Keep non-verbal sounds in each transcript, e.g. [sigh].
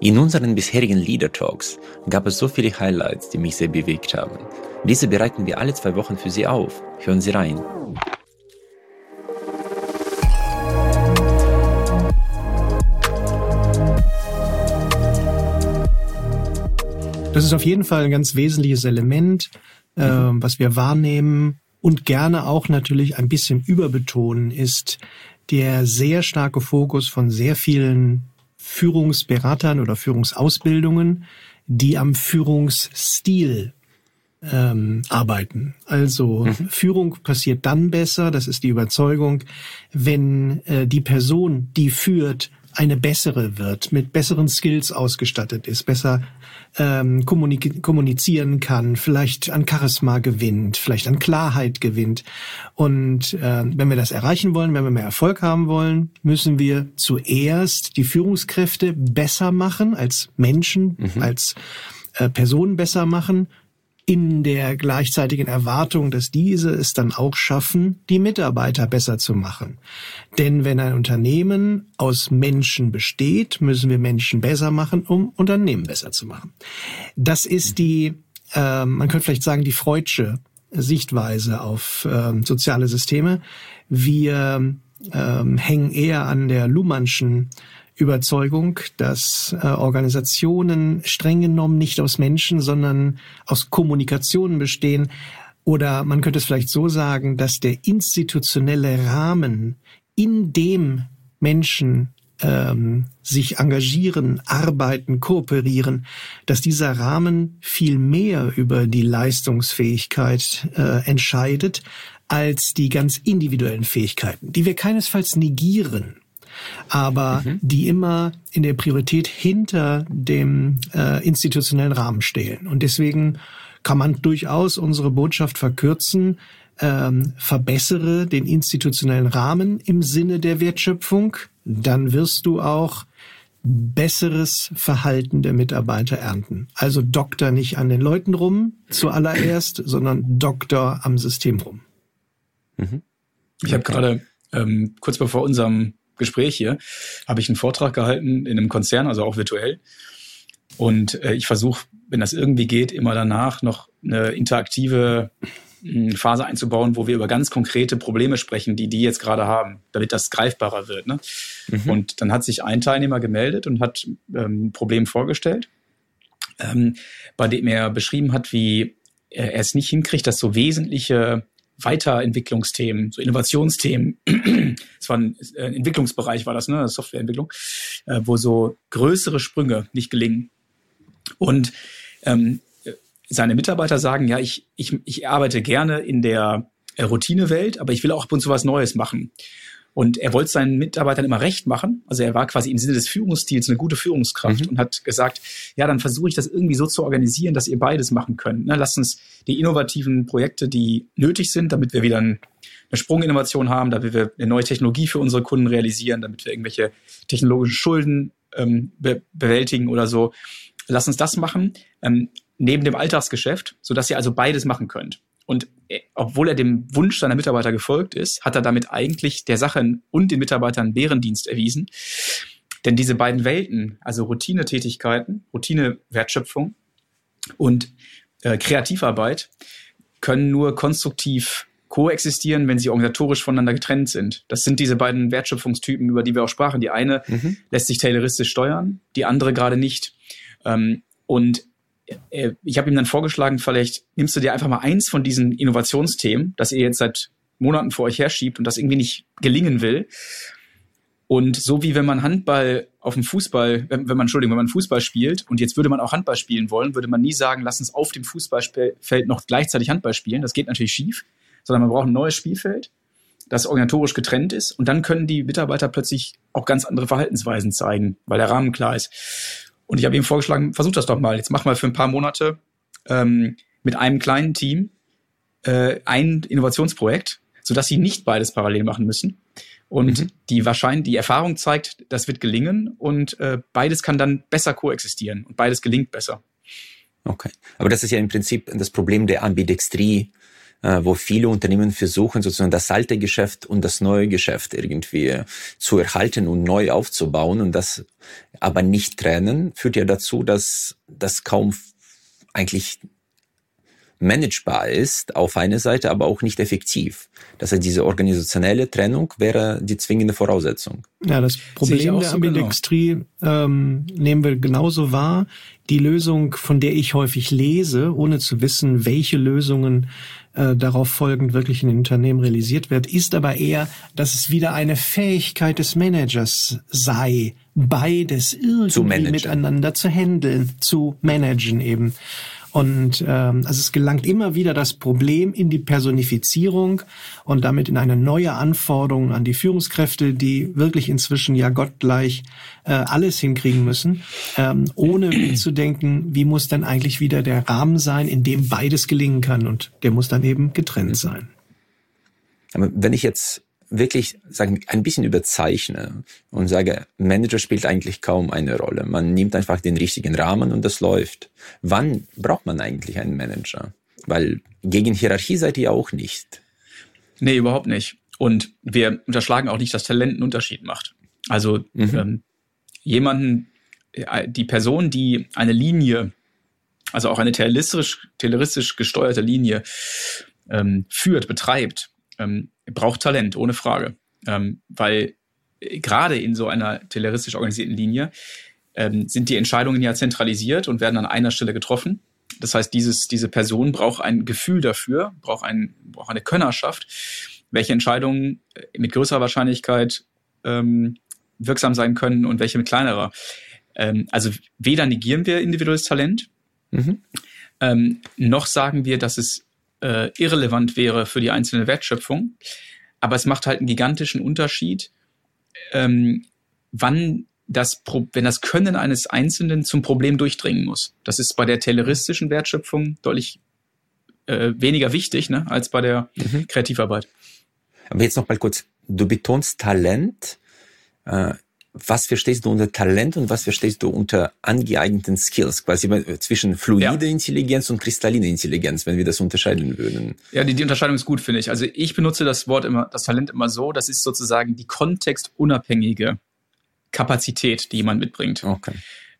In unseren bisherigen Leader Talks gab es so viele Highlights, die mich sehr bewegt haben. Diese bereiten wir alle zwei Wochen für Sie auf. Hören Sie rein. Das ist auf jeden Fall ein ganz wesentliches Element, äh, was wir wahrnehmen und gerne auch natürlich ein bisschen überbetonen, ist der sehr starke Fokus von sehr vielen Führungsberatern oder Führungsausbildungen, die am Führungsstil ähm, arbeiten. Also mhm. Führung passiert dann besser, das ist die Überzeugung, wenn äh, die Person, die führt, eine bessere wird, mit besseren Skills ausgestattet ist, besser ähm, kommunizieren kann, vielleicht an Charisma gewinnt, vielleicht an Klarheit gewinnt. Und äh, wenn wir das erreichen wollen, wenn wir mehr Erfolg haben wollen, müssen wir zuerst die Führungskräfte besser machen, als Menschen, mhm. als äh, Personen besser machen in der gleichzeitigen Erwartung, dass diese es dann auch schaffen, die Mitarbeiter besser zu machen. Denn wenn ein Unternehmen aus Menschen besteht, müssen wir Menschen besser machen, um Unternehmen besser zu machen. Das ist die, äh, man könnte vielleicht sagen, die Freudsche Sichtweise auf äh, soziale Systeme. Wir äh, hängen eher an der Luhmannschen Überzeugung, dass äh, Organisationen streng genommen nicht aus Menschen, sondern aus Kommunikationen bestehen. Oder man könnte es vielleicht so sagen, dass der institutionelle Rahmen, in dem Menschen ähm, sich engagieren, arbeiten, kooperieren, dass dieser Rahmen viel mehr über die Leistungsfähigkeit äh, entscheidet als die ganz individuellen Fähigkeiten, die wir keinesfalls negieren aber mhm. die immer in der Priorität hinter dem äh, institutionellen Rahmen stehen. Und deswegen kann man durchaus unsere Botschaft verkürzen, ähm, verbessere den institutionellen Rahmen im Sinne der Wertschöpfung, dann wirst du auch besseres Verhalten der Mitarbeiter ernten. Also Doktor nicht an den Leuten rum zuallererst, [clears throat] sondern Doktor am System rum. Mhm. Ich habe gerade ähm, kurz bevor unserem Gespräch hier, habe ich einen Vortrag gehalten in einem Konzern, also auch virtuell. Und äh, ich versuche, wenn das irgendwie geht, immer danach noch eine interaktive hm, Phase einzubauen, wo wir über ganz konkrete Probleme sprechen, die die jetzt gerade haben, damit das greifbarer wird. Ne? Mhm. Und dann hat sich ein Teilnehmer gemeldet und hat ähm, ein Problem vorgestellt, ähm, bei dem er beschrieben hat, wie er es nicht hinkriegt, dass so wesentliche Weiterentwicklungsthemen, so Innovationsthemen. [clears throat] Es war ein, äh, Entwicklungsbereich, war das, ne? Softwareentwicklung, äh, wo so größere Sprünge nicht gelingen. Und ähm, seine Mitarbeiter sagen, ja, ich, ich, ich arbeite gerne in der äh, Routinewelt, aber ich will auch ab und zu was Neues machen. Und er wollte seinen Mitarbeitern immer recht machen. Also er war quasi im Sinne des Führungsstils eine gute Führungskraft mhm. und hat gesagt, ja, dann versuche ich das irgendwie so zu organisieren, dass ihr beides machen könnt. Ne? Lasst uns die innovativen Projekte, die nötig sind, damit wir wieder eine Sprunginnovation haben, damit wir eine neue Technologie für unsere Kunden realisieren, damit wir irgendwelche technologischen Schulden ähm, be bewältigen oder so. Lasst uns das machen, ähm, neben dem Alltagsgeschäft, sodass ihr also beides machen könnt. Und äh, obwohl er dem Wunsch seiner Mitarbeiter gefolgt ist, hat er damit eigentlich der Sache und den Mitarbeitern Bärendienst erwiesen. Denn diese beiden Welten, also Routinetätigkeiten, Routinewertschöpfung und äh, Kreativarbeit, können nur konstruktiv koexistieren, wenn sie organisatorisch voneinander getrennt sind. Das sind diese beiden Wertschöpfungstypen, über die wir auch sprachen. Die eine mhm. lässt sich tayloristisch steuern, die andere gerade nicht. Ähm, und ich habe ihm dann vorgeschlagen, vielleicht nimmst du dir einfach mal eins von diesen Innovationsthemen, das ihr jetzt seit Monaten vor euch herschiebt und das irgendwie nicht gelingen will. Und so wie wenn man Handball auf dem Fußball, wenn, wenn man, Entschuldigung, wenn man Fußball spielt und jetzt würde man auch Handball spielen wollen, würde man nie sagen, lass uns auf dem Fußballfeld noch gleichzeitig Handball spielen. Das geht natürlich schief, sondern man braucht ein neues Spielfeld, das organisatorisch getrennt ist und dann können die Mitarbeiter plötzlich auch ganz andere Verhaltensweisen zeigen, weil der Rahmen klar ist. Und ich habe ihm vorgeschlagen, versuch das doch mal. Jetzt mach mal für ein paar Monate ähm, mit einem kleinen Team äh, ein Innovationsprojekt, sodass sie nicht beides parallel machen müssen. Und mhm. die wahrscheinlich, die Erfahrung zeigt, das wird gelingen und äh, beides kann dann besser koexistieren und beides gelingt besser. Okay. Aber das ist ja im Prinzip das Problem der Ambidextrie wo viele Unternehmen versuchen, sozusagen das alte Geschäft und das neue Geschäft irgendwie zu erhalten und neu aufzubauen und das aber nicht trennen, führt ja dazu, dass das kaum eigentlich managebar ist auf einer Seite, aber auch nicht effektiv. Das heißt, diese organisationelle Trennung wäre die zwingende Voraussetzung. Ja, das Problem der so genau. Ambidextrie genau. ähm, nehmen wir genauso wahr. Die Lösung, von der ich häufig lese, ohne zu wissen, welche Lösungen äh, darauf folgend wirklich in den Unternehmen realisiert wird, ist aber eher, dass es wieder eine Fähigkeit des Managers sei, beides irgendwie miteinander zu handeln, zu managen eben. Und ähm, also es gelangt immer wieder das Problem in die Personifizierung und damit in eine neue Anforderung an die Führungskräfte, die wirklich inzwischen ja gottgleich äh, alles hinkriegen müssen, ähm, ohne [clears throat] mitzudenken, wie muss denn eigentlich wieder der Rahmen sein, in dem beides gelingen kann. Und der muss dann eben getrennt sein. Aber wenn ich jetzt wirklich sagen ein bisschen überzeichne und sage, Manager spielt eigentlich kaum eine Rolle. Man nimmt einfach den richtigen Rahmen und das läuft. Wann braucht man eigentlich einen Manager? Weil gegen Hierarchie seid ihr auch nicht. Nee, überhaupt nicht. Und wir unterschlagen auch nicht, dass Talent einen Unterschied macht. Also mhm. ähm, jemanden, äh, die Person, die eine Linie, also auch eine tayloristisch, tayloristisch gesteuerte Linie ähm, führt, betreibt, ähm, braucht Talent, ohne Frage. Ähm, weil äh, gerade in so einer tayloristisch organisierten Linie ähm, sind die Entscheidungen ja zentralisiert und werden an einer Stelle getroffen. Das heißt, dieses, diese Person braucht ein Gefühl dafür, braucht, ein, braucht eine Könnerschaft, welche Entscheidungen äh, mit größerer Wahrscheinlichkeit ähm, wirksam sein können und welche mit kleinerer. Ähm, also weder negieren wir individuelles Talent, mhm. ähm, noch sagen wir, dass es äh, irrelevant wäre für die einzelne Wertschöpfung. Aber es macht halt einen gigantischen Unterschied, ähm, wann das, Pro wenn das Können eines Einzelnen zum Problem durchdringen muss. Das ist bei der tayloristischen Wertschöpfung deutlich äh, weniger wichtig ne, als bei der mhm. Kreativarbeit. Aber jetzt noch mal kurz, du betonst Talent. Äh, was verstehst du unter Talent und was verstehst du unter angeeigneten Skills? Quasi zwischen fluide ja. Intelligenz und kristalline Intelligenz, wenn wir das unterscheiden würden. Ja, die, die Unterscheidung ist gut, finde ich. Also ich benutze das Wort immer, das Talent immer so, das ist sozusagen die kontextunabhängige Kapazität, die jemand mitbringt. Okay.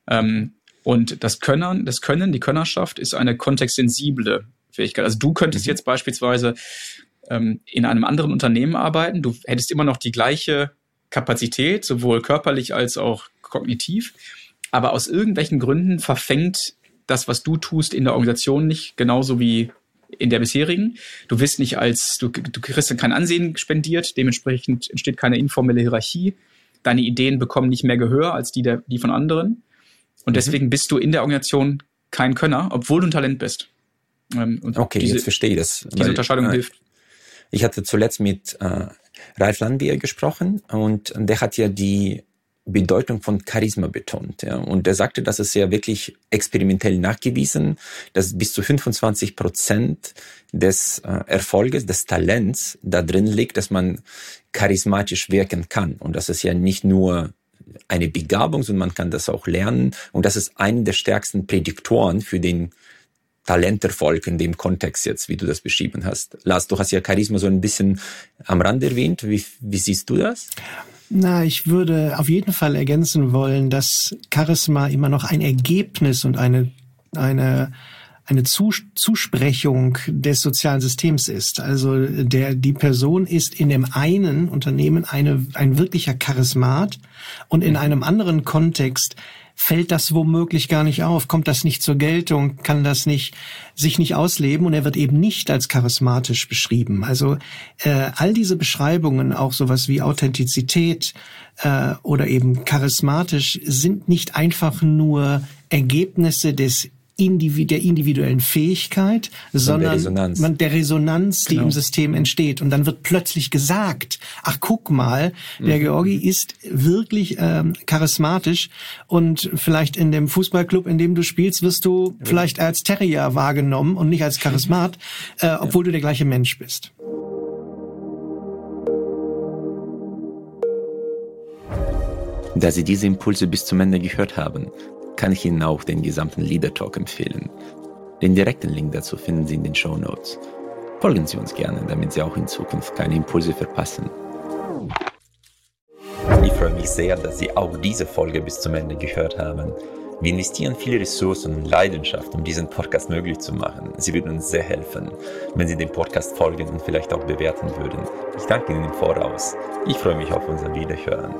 Ähm, und das Können, das Können, die Könnerschaft ist eine kontextsensible Fähigkeit. Also du könntest mhm. jetzt beispielsweise ähm, in einem anderen Unternehmen arbeiten, du hättest immer noch die gleiche Kapazität, sowohl körperlich als auch kognitiv. Aber aus irgendwelchen Gründen verfängt das, was du tust, in der Organisation nicht, genauso wie in der bisherigen. Du wirst nicht als, du, du kriegst dann kein Ansehen spendiert, dementsprechend entsteht keine informelle Hierarchie. Deine Ideen bekommen nicht mehr Gehör als die, der, die von anderen. Und mhm. deswegen bist du in der Organisation kein Könner, obwohl du ein Talent bist. Ähm, okay, diese, jetzt verstehe ich das. Diese weil, Unterscheidung äh, hilft. Ich hatte zuletzt mit äh, Ralf Landbier gesprochen und der hat ja die Bedeutung von Charisma betont. Ja. Und er sagte, dass es ja wirklich experimentell nachgewiesen, dass bis zu 25 Prozent des äh, Erfolges, des Talents da drin liegt, dass man charismatisch wirken kann. Und das ist ja nicht nur eine Begabung, sondern man kann das auch lernen. Und das ist eine der stärksten Prädiktoren für den Talenterfolg in dem Kontext jetzt, wie du das beschrieben hast. Lars, du hast ja Charisma so ein bisschen am Rand erwähnt. Wie, wie siehst du das? Na, ich würde auf jeden Fall ergänzen wollen, dass Charisma immer noch ein Ergebnis und eine, eine, eine Zusprechung des sozialen Systems ist. Also der, die Person ist in dem einen Unternehmen eine, ein wirklicher Charismat und in einem anderen Kontext fällt das womöglich gar nicht auf, kommt das nicht zur Geltung, kann das nicht sich nicht ausleben und er wird eben nicht als charismatisch beschrieben. Also äh, all diese Beschreibungen, auch sowas wie Authentizität äh, oder eben charismatisch, sind nicht einfach nur Ergebnisse des der individuellen Fähigkeit, sondern der Resonanz, man, der Resonanz die genau. im System entsteht. Und dann wird plötzlich gesagt, ach guck mal, der mhm. Georgi ist wirklich ähm, charismatisch und vielleicht in dem Fußballclub, in dem du spielst, wirst du ja. vielleicht als Terrier wahrgenommen und nicht als [laughs] Charismat, äh, obwohl ja. du der gleiche Mensch bist. Da Sie diese Impulse bis zum Ende gehört haben, kann ich Ihnen auch den gesamten Leader Talk empfehlen. Den direkten Link dazu finden Sie in den Show Notes. folgen Sie uns gerne, damit Sie auch in Zukunft keine Impulse verpassen. Ich freue mich sehr, dass Sie auch diese Folge bis zum Ende gehört haben. Wir investieren viele Ressourcen und Leidenschaft, um diesen Podcast möglich zu machen. Sie würden uns sehr helfen, wenn Sie dem Podcast folgen und vielleicht auch bewerten würden. Ich danke Ihnen im Voraus. Ich freue mich auf unser Wiederhören.